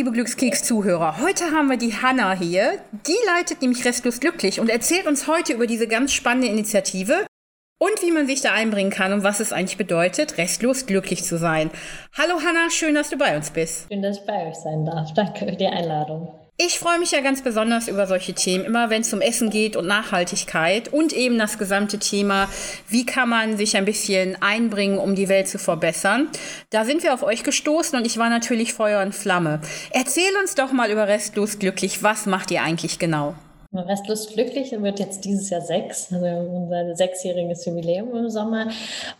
liebe Glückskeks-Zuhörer. Heute haben wir die Hanna hier. Die leitet nämlich Restlos Glücklich und erzählt uns heute über diese ganz spannende Initiative und wie man sich da einbringen kann und was es eigentlich bedeutet, restlos glücklich zu sein. Hallo Hanna, schön, dass du bei uns bist. Schön, dass ich bei euch sein darf. Danke für die Einladung. Ich freue mich ja ganz besonders über solche Themen, immer wenn es um Essen geht und Nachhaltigkeit und eben das gesamte Thema, wie kann man sich ein bisschen einbringen, um die Welt zu verbessern. Da sind wir auf euch gestoßen und ich war natürlich Feuer und Flamme. Erzähl uns doch mal über Restlos Glücklich. Was macht ihr eigentlich genau? Restlos glücklich wird jetzt dieses Jahr sechs, also unser sechsjähriges Jubiläum im Sommer.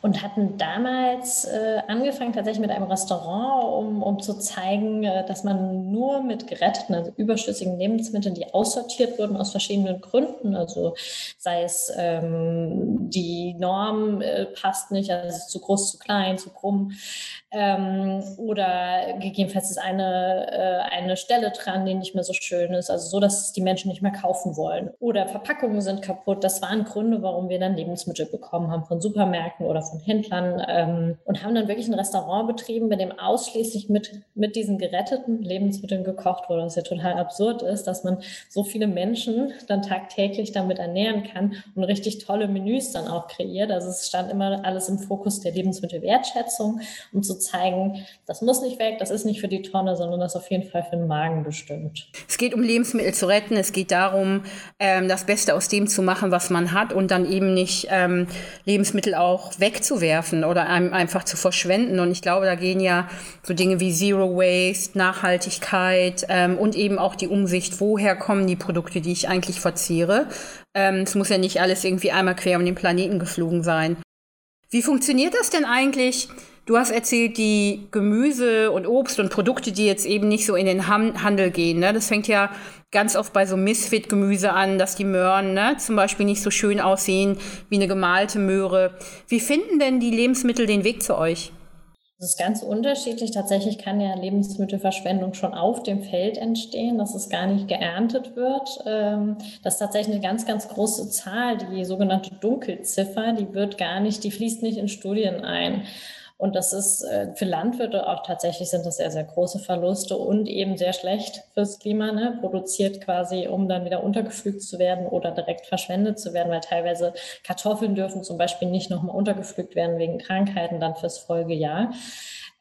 Und hatten damals äh, angefangen tatsächlich mit einem Restaurant, um, um zu zeigen, äh, dass man nur mit geretteten, also überschüssigen Lebensmitteln, die aussortiert wurden aus verschiedenen Gründen, also sei es ähm, die Norm äh, passt nicht, also zu groß, zu klein, zu krumm, ähm, oder gegebenenfalls ist eine, äh, eine Stelle dran, die nicht mehr so schön ist, also so, dass die Menschen nicht mehr kaufen wollen. Oder Verpackungen sind kaputt. Das waren Gründe, warum wir dann Lebensmittel bekommen haben von Supermärkten oder von Händlern ähm, und haben dann wirklich ein Restaurant betrieben, bei dem ausschließlich mit, mit diesen geretteten Lebensmitteln gekocht wurde, was ja total absurd ist, dass man so viele Menschen dann tagtäglich damit ernähren kann und richtig tolle Menüs dann auch kreiert. Also es stand immer alles im Fokus der Lebensmittelwertschätzung, um zu zeigen, das muss nicht weg, das ist nicht für die Tonne, sondern das ist auf jeden Fall für den Magen bestimmt. Es geht um Lebensmittel zu retten, es geht darum, ähm, das Beste aus dem zu machen, was man hat und dann eben nicht ähm, Lebensmittel auch wegzuwerfen oder einem einfach zu verschwenden. Und ich glaube, da gehen ja so Dinge wie Zero Waste, Nachhaltigkeit ähm, und eben auch die Umsicht, woher kommen die Produkte, die ich eigentlich verzehre. Ähm, es muss ja nicht alles irgendwie einmal quer um den Planeten geflogen sein. Wie funktioniert das denn eigentlich? Du hast erzählt, die Gemüse und Obst und Produkte, die jetzt eben nicht so in den Handel gehen. Ne? Das fängt ja ganz oft bei so Misfit-Gemüse an, dass die Möhren ne, zum Beispiel nicht so schön aussehen wie eine gemalte Möhre. Wie finden denn die Lebensmittel den Weg zu euch? Das ist ganz unterschiedlich. Tatsächlich kann ja Lebensmittelverschwendung schon auf dem Feld entstehen, dass es gar nicht geerntet wird. Ähm, das ist tatsächlich eine ganz, ganz große Zahl. Die sogenannte Dunkelziffer, die wird gar nicht, die fließt nicht in Studien ein. Und das ist äh, für Landwirte auch tatsächlich sind das sehr, sehr große Verluste und eben sehr schlecht fürs Klima, ne? produziert quasi, um dann wieder untergepflügt zu werden oder direkt verschwendet zu werden, weil teilweise Kartoffeln dürfen zum Beispiel nicht nochmal untergepflügt werden wegen Krankheiten dann fürs Folgejahr.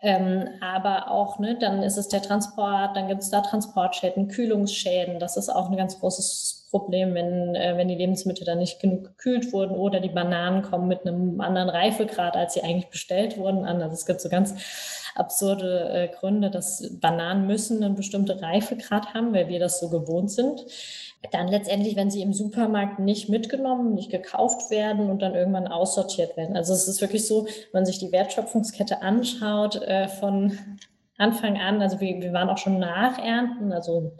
Ähm, aber auch, ne, dann ist es der Transport, dann gibt es da Transportschäden, Kühlungsschäden. Das ist auch ein ganz großes Problem, wenn, äh, wenn die Lebensmittel dann nicht genug gekühlt wurden oder die Bananen kommen mit einem anderen Reifegrad, als sie eigentlich bestellt wurden, an. Also es gibt so ganz absurde äh, Gründe, dass Bananen müssen einen bestimmten Reifegrad haben, weil wir das so gewohnt sind. Dann letztendlich, wenn sie im Supermarkt nicht mitgenommen, nicht gekauft werden und dann irgendwann aussortiert werden. Also es ist wirklich so, wenn man sich die Wertschöpfungskette anschaut, äh, von Anfang an, also wir, wir waren auch schon nach Ernten, also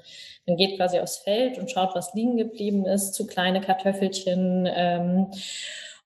man geht quasi aufs Feld und schaut, was liegen geblieben ist, zu kleine Kartoffelchen. Ähm,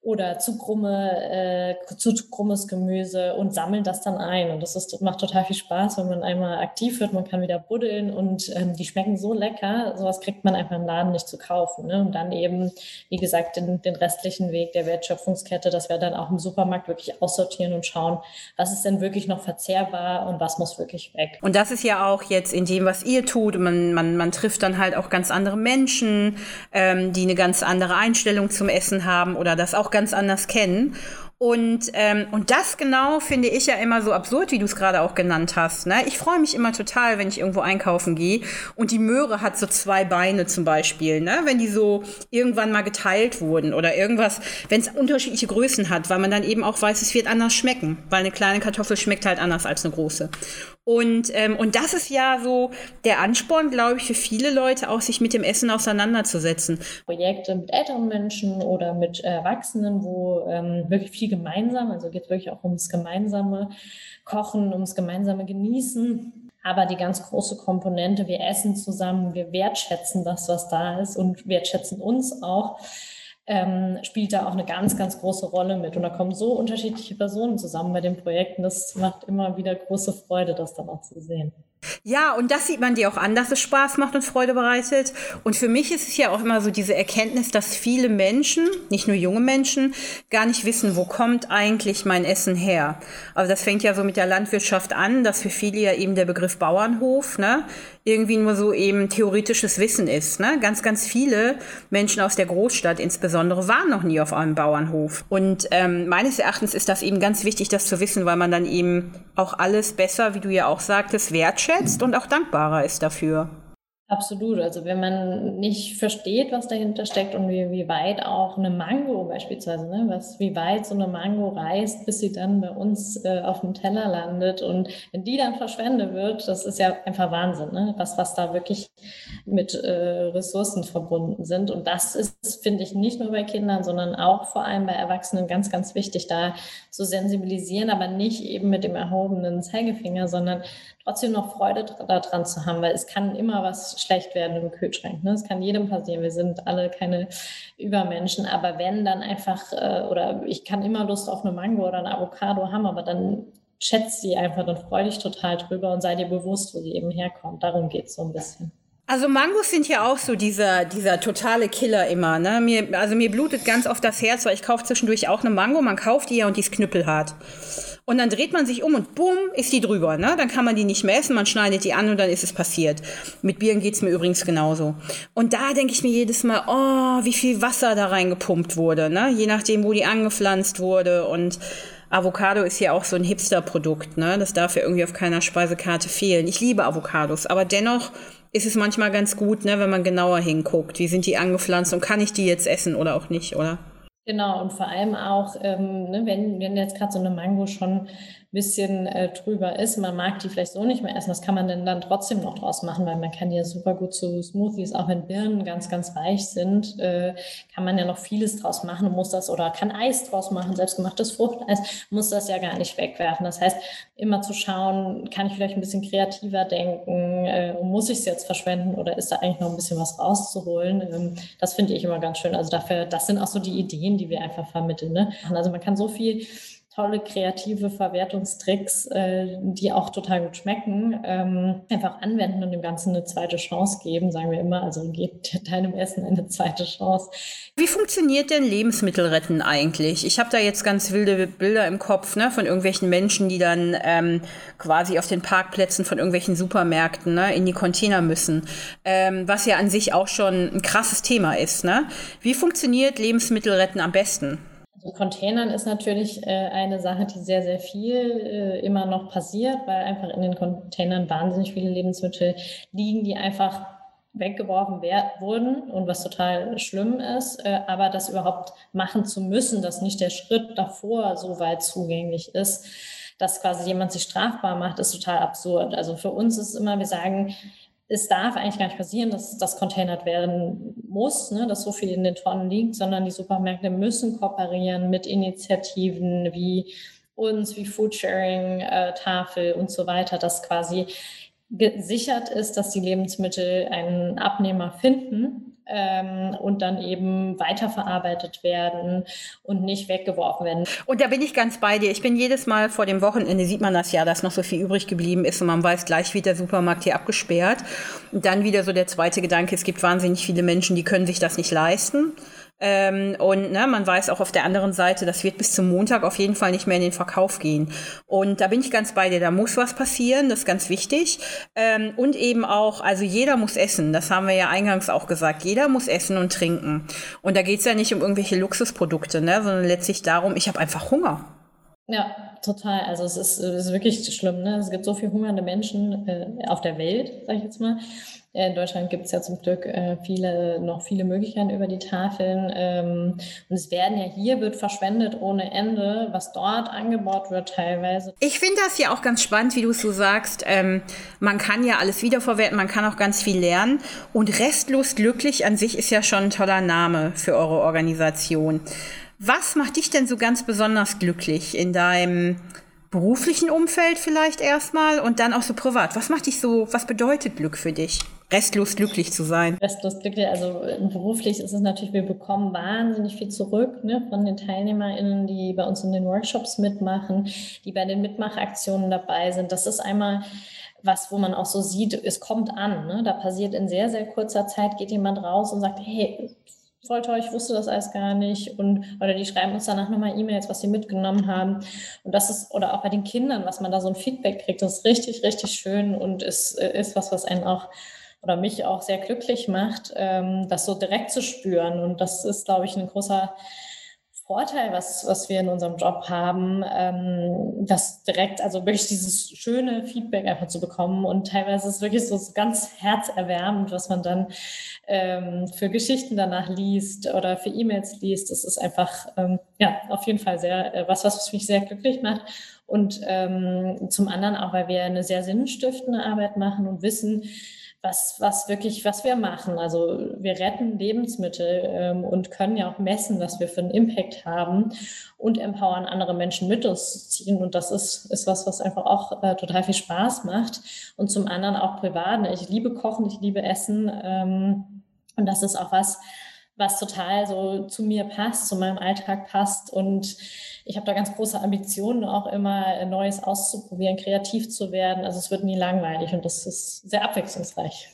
oder zu krumme, äh, zu krummes Gemüse und sammeln das dann ein. Und das ist, macht total viel Spaß, wenn man einmal aktiv wird. Man kann wieder buddeln und ähm, die schmecken so lecker. Sowas kriegt man einfach im Laden nicht zu kaufen. Ne? Und dann eben, wie gesagt, den, den restlichen Weg der Wertschöpfungskette, dass wir dann auch im Supermarkt wirklich aussortieren und schauen, was ist denn wirklich noch verzehrbar und was muss wirklich weg. Und das ist ja auch jetzt in dem, was ihr tut. Man, man, man trifft dann halt auch ganz andere Menschen, ähm, die eine ganz andere Einstellung zum Essen haben oder das auch ganz anders kennen. Und, ähm, und das genau finde ich ja immer so absurd, wie du es gerade auch genannt hast. Ne? Ich freue mich immer total, wenn ich irgendwo einkaufen gehe und die Möhre hat so zwei Beine zum Beispiel, ne? wenn die so irgendwann mal geteilt wurden oder irgendwas, wenn es unterschiedliche Größen hat, weil man dann eben auch weiß, es wird anders schmecken, weil eine kleine Kartoffel schmeckt halt anders als eine große. Und, ähm, und das ist ja so der Ansporn, glaube ich, für viele Leute auch, sich mit dem Essen auseinanderzusetzen. Projekte mit älteren Menschen oder mit Erwachsenen, wo ähm, wirklich viel gemeinsam, also geht es wirklich auch ums gemeinsame Kochen, ums gemeinsame Genießen. Aber die ganz große Komponente, wir essen zusammen, wir wertschätzen das, was da ist und wertschätzen uns auch ähm, spielt da auch eine ganz, ganz große Rolle mit. Und da kommen so unterschiedliche Personen zusammen bei den Projekten. Das macht immer wieder große Freude, das dann auch zu sehen. Ja, und das sieht man dir auch an, dass es Spaß macht und Freude bereitet. Und für mich ist es ja auch immer so diese Erkenntnis, dass viele Menschen, nicht nur junge Menschen, gar nicht wissen, wo kommt eigentlich mein Essen her. Also das fängt ja so mit der Landwirtschaft an, dass für viele ja eben der Begriff Bauernhof, ne, irgendwie nur so eben theoretisches Wissen ist. Ne? Ganz, ganz viele Menschen aus der Großstadt insbesondere waren noch nie auf einem Bauernhof. Und ähm, meines Erachtens ist das eben ganz wichtig, das zu wissen, weil man dann eben auch alles besser, wie du ja auch sagtest, wertschätzt und auch dankbarer ist dafür. Absolut. Also wenn man nicht versteht, was dahinter steckt und wie, wie weit auch eine Mango beispielsweise, ne, was, wie weit so eine Mango reist, bis sie dann bei uns äh, auf dem Teller landet und wenn die dann verschwendet wird, das ist ja einfach Wahnsinn, ne, was, was da wirklich mit äh, Ressourcen verbunden sind. Und das ist, finde ich, nicht nur bei Kindern, sondern auch vor allem bei Erwachsenen ganz, ganz wichtig, da zu sensibilisieren, aber nicht eben mit dem erhobenen Zeigefinger, sondern trotzdem noch Freude daran zu haben, weil es kann immer was schlecht werden im Kühlschrank. Ne? Es kann jedem passieren. Wir sind alle keine Übermenschen. Aber wenn dann einfach, äh, oder ich kann immer Lust auf eine Mango oder eine Avocado haben, aber dann schätzt sie einfach, dann freu dich total drüber und sei dir bewusst, wo sie eben herkommt. Darum geht es so ein bisschen. Also Mangos sind ja auch so dieser, dieser totale Killer immer. Ne? Mir, also mir blutet ganz oft das Herz, weil ich kaufe zwischendurch auch eine Mango. Man kauft die ja und die ist knüppelhart. Und dann dreht man sich um und bumm, ist die drüber. Ne? Dann kann man die nicht mehr essen, man schneidet die an und dann ist es passiert. Mit Bieren geht's mir übrigens genauso. Und da denke ich mir jedes Mal, oh, wie viel Wasser da reingepumpt wurde. Ne? Je nachdem, wo die angepflanzt wurde. Und Avocado ist ja auch so ein Hipster-Produkt. Ne? Das darf ja irgendwie auf keiner Speisekarte fehlen. Ich liebe Avocados, aber dennoch ist es manchmal ganz gut, ne, wenn man genauer hinguckt. Wie sind die angepflanzt und kann ich die jetzt essen oder auch nicht, oder? Genau, und vor allem auch, ähm, ne, wenn, wenn jetzt gerade so eine Mango schon bisschen äh, drüber ist. Man mag die vielleicht so nicht mehr essen. Was kann man denn dann trotzdem noch draus machen? Weil man kann ja super gut zu Smoothies, auch wenn Birnen ganz, ganz weich sind, äh, kann man ja noch vieles draus machen und muss das oder kann Eis draus machen, selbstgemachtes Fruchteis, muss das ja gar nicht wegwerfen. Das heißt, immer zu schauen, kann ich vielleicht ein bisschen kreativer denken äh, und muss ich es jetzt verschwenden oder ist da eigentlich noch ein bisschen was rauszuholen? Ähm, das finde ich immer ganz schön. Also dafür, das sind auch so die Ideen, die wir einfach vermitteln. Ne? Also man kann so viel tolle kreative Verwertungstricks, äh, die auch total gut schmecken, ähm, einfach anwenden und dem Ganzen eine zweite Chance geben, sagen wir immer. Also gebt deinem Essen eine zweite Chance. Wie funktioniert denn Lebensmittelretten eigentlich? Ich habe da jetzt ganz wilde Bilder im Kopf ne, von irgendwelchen Menschen, die dann ähm, quasi auf den Parkplätzen von irgendwelchen Supermärkten ne, in die Container müssen, ähm, was ja an sich auch schon ein krasses Thema ist. Ne? Wie funktioniert Lebensmittelretten am besten? Containern ist natürlich äh, eine Sache, die sehr, sehr viel äh, immer noch passiert, weil einfach in den Containern wahnsinnig viele Lebensmittel liegen, die einfach weggeworfen wurden und was total schlimm ist, äh, aber das überhaupt machen zu müssen, dass nicht der Schritt davor so weit zugänglich ist, dass quasi jemand sich strafbar macht, ist total absurd. Also für uns ist immer, wir sagen, es darf eigentlich gar nicht passieren, dass das containert werden muss, ne, dass so viel in den Tonnen liegt, sondern die Supermärkte müssen kooperieren mit Initiativen wie uns, wie Foodsharing, äh, Tafel und so weiter, dass quasi gesichert ist, dass die Lebensmittel einen Abnehmer finden ähm, und dann eben weiterverarbeitet werden und nicht weggeworfen werden. Und da bin ich ganz bei dir. Ich bin jedes Mal vor dem Wochenende, sieht man das ja, dass noch so viel übrig geblieben ist und man weiß gleich, wird der Supermarkt hier abgesperrt. Und dann wieder so der zweite Gedanke, es gibt wahnsinnig viele Menschen, die können sich das nicht leisten. Ähm, und ne, man weiß auch auf der anderen Seite, das wird bis zum Montag auf jeden Fall nicht mehr in den Verkauf gehen. Und da bin ich ganz bei dir, da muss was passieren, das ist ganz wichtig. Ähm, und eben auch, also jeder muss essen, das haben wir ja eingangs auch gesagt, jeder muss essen und trinken. Und da geht es ja nicht um irgendwelche Luxusprodukte, ne, sondern letztlich darum, ich habe einfach Hunger. Ja, total. Also es ist, es ist wirklich schlimm. Ne? Es gibt so viele hungernde Menschen äh, auf der Welt, sage ich jetzt mal. Äh, in Deutschland gibt es ja zum Glück äh, viele, noch viele Möglichkeiten über die Tafeln. Ähm, und es werden ja hier, wird verschwendet ohne Ende, was dort angebaut wird teilweise. Ich finde das ja auch ganz spannend, wie du es so sagst. Ähm, man kann ja alles wiederverwerten, man kann auch ganz viel lernen. Und restlos glücklich an sich ist ja schon ein toller Name für eure Organisation. Was macht dich denn so ganz besonders glücklich in deinem beruflichen Umfeld vielleicht erstmal und dann auch so privat? Was macht dich so, was bedeutet Glück für dich? Restlos glücklich zu sein. Restlos glücklich, also beruflich ist es natürlich, wir bekommen wahnsinnig viel zurück ne, von den TeilnehmerInnen, die bei uns in den Workshops mitmachen, die bei den Mitmachaktionen dabei sind. Das ist einmal was, wo man auch so sieht, es kommt an. Ne? Da passiert in sehr, sehr kurzer Zeit, geht jemand raus und sagt, hey, voll toll, ich wusste das alles gar nicht. Und, oder die schreiben uns danach nochmal E-Mails, was sie mitgenommen haben. Und das ist, oder auch bei den Kindern, was man da so ein Feedback kriegt, das ist richtig, richtig schön und ist, ist was, was einen auch oder mich auch sehr glücklich macht, ähm, das so direkt zu spüren. Und das ist, glaube ich, ein großer Vorteil, was, was wir in unserem Job haben, ähm, das direkt, also wirklich dieses schöne Feedback einfach zu bekommen. Und teilweise ist es wirklich so ganz herzerwärmend, was man dann ähm, für Geschichten danach liest oder für E-Mails liest. Das ist einfach, ähm, ja, auf jeden Fall sehr, äh, was, was mich sehr glücklich macht. Und ähm, zum anderen auch, weil wir eine sehr sinnstiftende Arbeit machen und wissen, was, was wirklich, was wir machen. Also wir retten Lebensmittel ähm, und können ja auch messen, was wir für einen Impact haben und empowern andere Menschen mit uns zu ziehen. Und das ist, ist was, was einfach auch äh, total viel Spaß macht. Und zum anderen auch privat. Ich liebe Kochen, ich liebe Essen. Ähm, und das ist auch was, was total so zu mir passt, zu meinem Alltag passt. Und ich habe da ganz große Ambitionen, auch immer Neues auszuprobieren, kreativ zu werden. Also es wird nie langweilig und das ist sehr abwechslungsreich.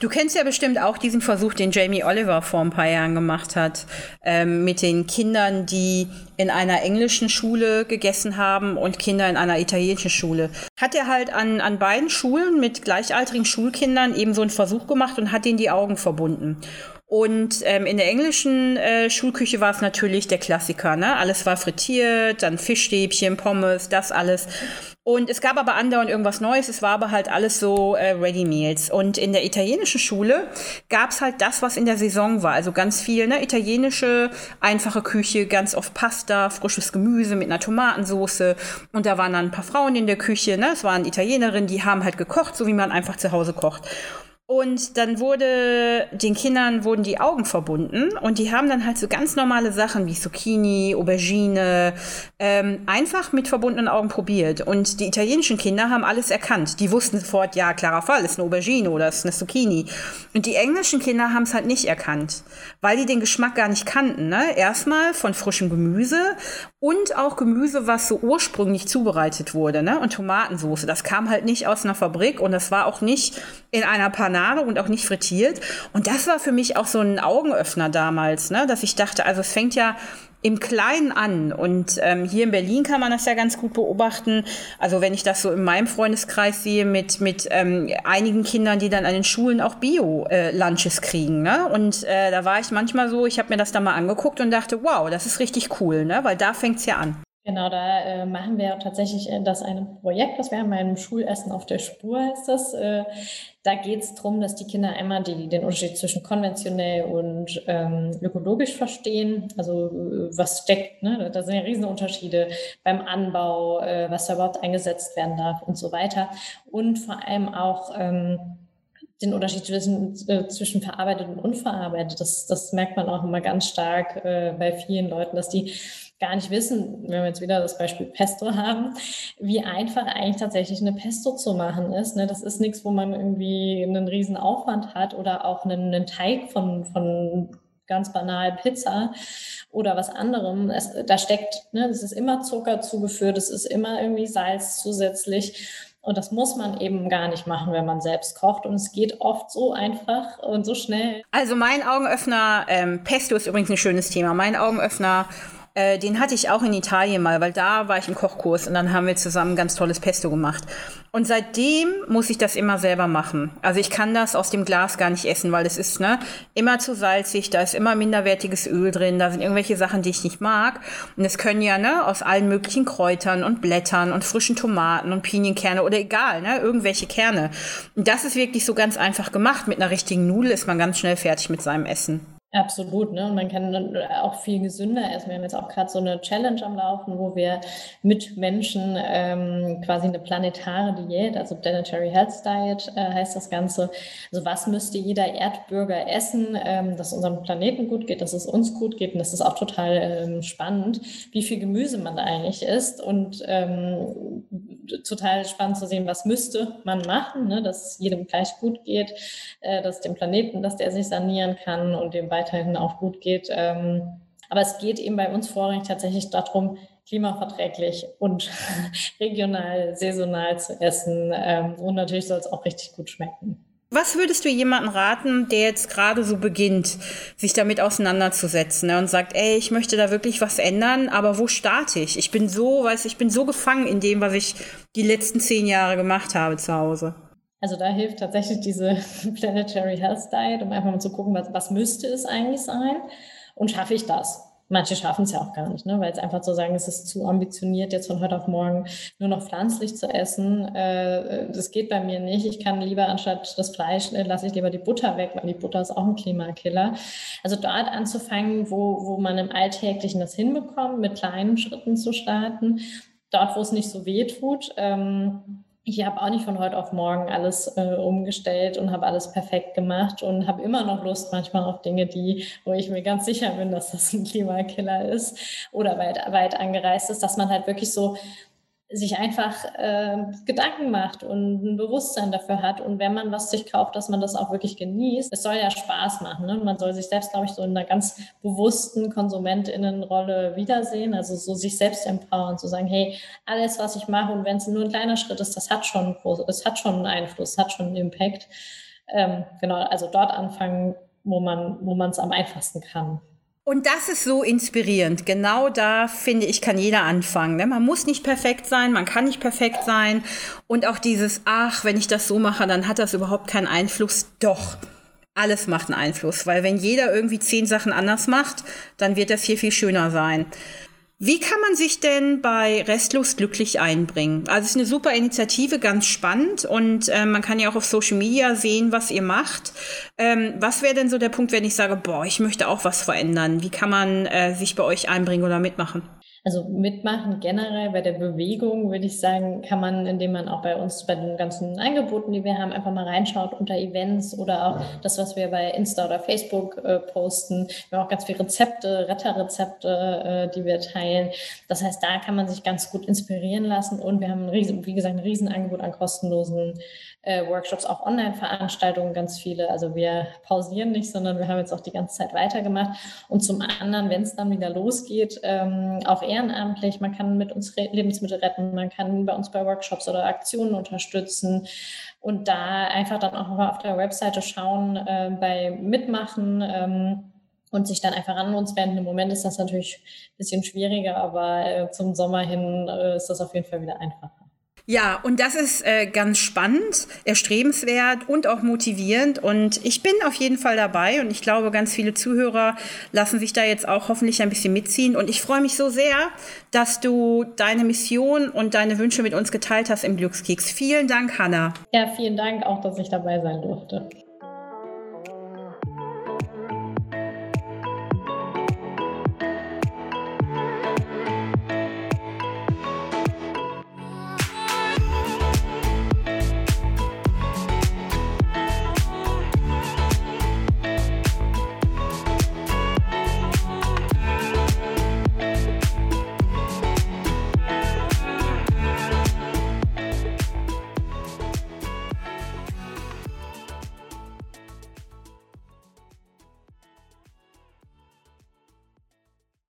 Du kennst ja bestimmt auch diesen Versuch, den Jamie Oliver vor ein paar Jahren gemacht hat, ähm, mit den Kindern, die in einer englischen Schule gegessen haben und Kinder in einer italienischen Schule. Hat er halt an, an beiden Schulen mit gleichaltrigen Schulkindern eben so einen Versuch gemacht und hat ihnen die Augen verbunden. Und ähm, in der englischen äh, Schulküche war es natürlich der Klassiker, ne? Alles war frittiert, dann Fischstäbchen, Pommes, das alles. Und es gab aber andauernd irgendwas Neues. Es war aber halt alles so äh, Ready Meals. Und in der italienischen Schule gab es halt das, was in der Saison war. Also ganz viel, ne? Italienische, einfache Küche, ganz oft Pasta, frisches Gemüse mit einer Tomatensauce. Und da waren dann ein paar Frauen in der Küche, ne? Es waren Italienerinnen, die haben halt gekocht, so wie man einfach zu Hause kocht. Und dann wurde den Kindern wurden die Augen verbunden und die haben dann halt so ganz normale Sachen wie Zucchini, Aubergine ähm, einfach mit verbundenen Augen probiert. Und die italienischen Kinder haben alles erkannt. Die wussten sofort, ja, klarer Fall, ist eine Aubergine oder ist eine Zucchini. Und die englischen Kinder haben es halt nicht erkannt, weil die den Geschmack gar nicht kannten. Ne? Erstmal von frischem Gemüse und auch Gemüse, was so ursprünglich zubereitet wurde. Ne? Und Tomatensauce. Das kam halt nicht aus einer Fabrik und das war auch nicht in einer Panade Banane und auch nicht frittiert. Und das war für mich auch so ein Augenöffner damals, ne? dass ich dachte, also es fängt ja im Kleinen an. Und ähm, hier in Berlin kann man das ja ganz gut beobachten. Also wenn ich das so in meinem Freundeskreis sehe mit, mit ähm, einigen Kindern, die dann an den Schulen auch Bio-Lunches äh, kriegen. Ne? Und äh, da war ich manchmal so, ich habe mir das da mal angeguckt und dachte, wow, das ist richtig cool, ne? weil da fängt es ja an. Genau, da äh, machen wir tatsächlich äh, das eine Projekt, das wir haben, beim Schulessen auf der Spur heißt das. Äh, da geht es darum, dass die Kinder einmal die, den Unterschied zwischen konventionell und ähm, ökologisch verstehen. Also äh, was steckt, ne? da sind ja riesen Unterschiede beim Anbau, äh, was da überhaupt eingesetzt werden darf und so weiter. Und vor allem auch ähm, den Unterschied zwischen, äh, zwischen verarbeitet und unverarbeitet. Das, das merkt man auch immer ganz stark äh, bei vielen Leuten, dass die gar nicht wissen, wenn wir jetzt wieder das Beispiel Pesto haben, wie einfach eigentlich tatsächlich eine Pesto zu machen ist. Ne? Das ist nichts, wo man irgendwie einen riesen Aufwand hat oder auch einen, Teig von, von ganz banal Pizza oder was anderem. Es, da steckt, ne, es ist immer Zucker zugeführt, es ist immer irgendwie Salz zusätzlich. Und das muss man eben gar nicht machen, wenn man selbst kocht. Und es geht oft so einfach und so schnell. Also mein Augenöffner, ähm, Pesto ist übrigens ein schönes Thema. Mein Augenöffner äh, den hatte ich auch in Italien mal, weil da war ich im Kochkurs und dann haben wir zusammen ganz tolles Pesto gemacht. Und seitdem muss ich das immer selber machen. Also ich kann das aus dem Glas gar nicht essen, weil es ist ne, immer zu salzig, da ist immer minderwertiges Öl drin, da sind irgendwelche Sachen, die ich nicht mag. Und es können ja ne, aus allen möglichen Kräutern und Blättern und frischen Tomaten und Pinienkerne oder egal, ne, irgendwelche Kerne. Und das ist wirklich so ganz einfach gemacht. Mit einer richtigen Nudel ist man ganz schnell fertig mit seinem Essen. Absolut, ne? Und man kann dann auch viel gesünder essen. Wir haben jetzt auch gerade so eine Challenge am Laufen, wo wir mit Menschen ähm, quasi eine planetare Diät, also Planetary Health Diet äh, heißt das Ganze. Also was müsste jeder Erdbürger essen, ähm, dass unserem Planeten gut geht, dass es uns gut geht. Und das ist auch total ähm, spannend, wie viel Gemüse man da eigentlich isst. Und ähm, total spannend zu sehen, was müsste man machen, ne? dass es jedem gleich gut geht, äh, dass dem Planeten, dass der sich sanieren kann und dem weiterhin auch gut geht. Ähm, Aber es geht eben bei uns vorrangig tatsächlich darum, klimaverträglich und regional, saisonal zu essen. Ähm, und natürlich soll es auch richtig gut schmecken. Was würdest du jemandem raten, der jetzt gerade so beginnt, sich damit auseinanderzusetzen ne, und sagt, ey, ich möchte da wirklich was ändern, aber wo starte ich? Ich bin so, weiß ich bin so gefangen in dem, was ich die letzten zehn Jahre gemacht habe zu Hause. Also da hilft tatsächlich diese Planetary Health Diet, um einfach mal zu gucken, was, was müsste es eigentlich sein und schaffe ich das? Manche schaffen es ja auch gar nicht, ne? weil es einfach so sagen, es ist zu ambitioniert, jetzt von heute auf morgen nur noch pflanzlich zu essen. Äh, das geht bei mir nicht. Ich kann lieber anstatt das Fleisch, äh, lasse ich lieber die Butter weg, weil die Butter ist auch ein Klimakiller. Also dort anzufangen, wo, wo man im Alltäglichen das hinbekommt, mit kleinen Schritten zu starten. Dort, wo es nicht so weh tut. Ähm, ich habe auch nicht von heute auf morgen alles äh, umgestellt und habe alles perfekt gemacht und habe immer noch Lust manchmal auf Dinge, die, wo ich mir ganz sicher bin, dass das ein Klimakiller ist oder weit, weit angereist ist, dass man halt wirklich so sich einfach äh, Gedanken macht und ein Bewusstsein dafür hat. Und wenn man was sich kauft, dass man das auch wirklich genießt. Es soll ja Spaß machen. Ne? Man soll sich selbst, glaube ich, so in einer ganz bewussten KonsumentInnenrolle wiedersehen. Also so sich selbst empowern, zu sagen, hey, alles, was ich mache und wenn es nur ein kleiner Schritt ist, das hat schon, das hat schon einen Einfluss, hat schon einen Impact. Ähm, genau, also dort anfangen, wo man, wo man es am einfachsten kann. Und das ist so inspirierend. Genau da finde ich, kann jeder anfangen. Ne? Man muss nicht perfekt sein, man kann nicht perfekt sein. Und auch dieses, ach, wenn ich das so mache, dann hat das überhaupt keinen Einfluss. Doch, alles macht einen Einfluss. Weil wenn jeder irgendwie zehn Sachen anders macht, dann wird das hier viel schöner sein. Wie kann man sich denn bei Restlos glücklich einbringen? Also es ist eine super Initiative, ganz spannend und äh, man kann ja auch auf Social Media sehen, was ihr macht. Ähm, was wäre denn so der Punkt, wenn ich sage, boah, ich möchte auch was verändern? Wie kann man äh, sich bei euch einbringen oder mitmachen? Also mitmachen generell bei der Bewegung, würde ich sagen, kann man, indem man auch bei uns bei den ganzen Angeboten, die wir haben, einfach mal reinschaut unter Events oder auch das, was wir bei Insta oder Facebook äh, posten. Wir haben auch ganz viele Rezepte, Retterrezepte, äh, die wir teilen. Das heißt, da kann man sich ganz gut inspirieren lassen und wir haben, ein riesen, wie gesagt, ein Riesenangebot an kostenlosen äh, Workshops, auch Online-Veranstaltungen, ganz viele. Also wir pausieren nicht, sondern wir haben jetzt auch die ganze Zeit weitergemacht. Und zum anderen, wenn es dann wieder losgeht, ähm, auch ehrenamtlich, man kann mit uns Lebensmittel retten, man kann bei uns bei Workshops oder Aktionen unterstützen und da einfach dann auch mal auf der Webseite schauen, äh, bei Mitmachen. Ähm, und sich dann einfach an uns wenden. Im Moment ist das natürlich ein bisschen schwieriger, aber äh, zum Sommer hin äh, ist das auf jeden Fall wieder einfacher. Ja, und das ist äh, ganz spannend, erstrebenswert und auch motivierend. Und ich bin auf jeden Fall dabei und ich glaube, ganz viele Zuhörer lassen sich da jetzt auch hoffentlich ein bisschen mitziehen. Und ich freue mich so sehr, dass du deine Mission und deine Wünsche mit uns geteilt hast im Glückskeks. Vielen Dank, Hanna. Ja, vielen Dank auch, dass ich dabei sein durfte.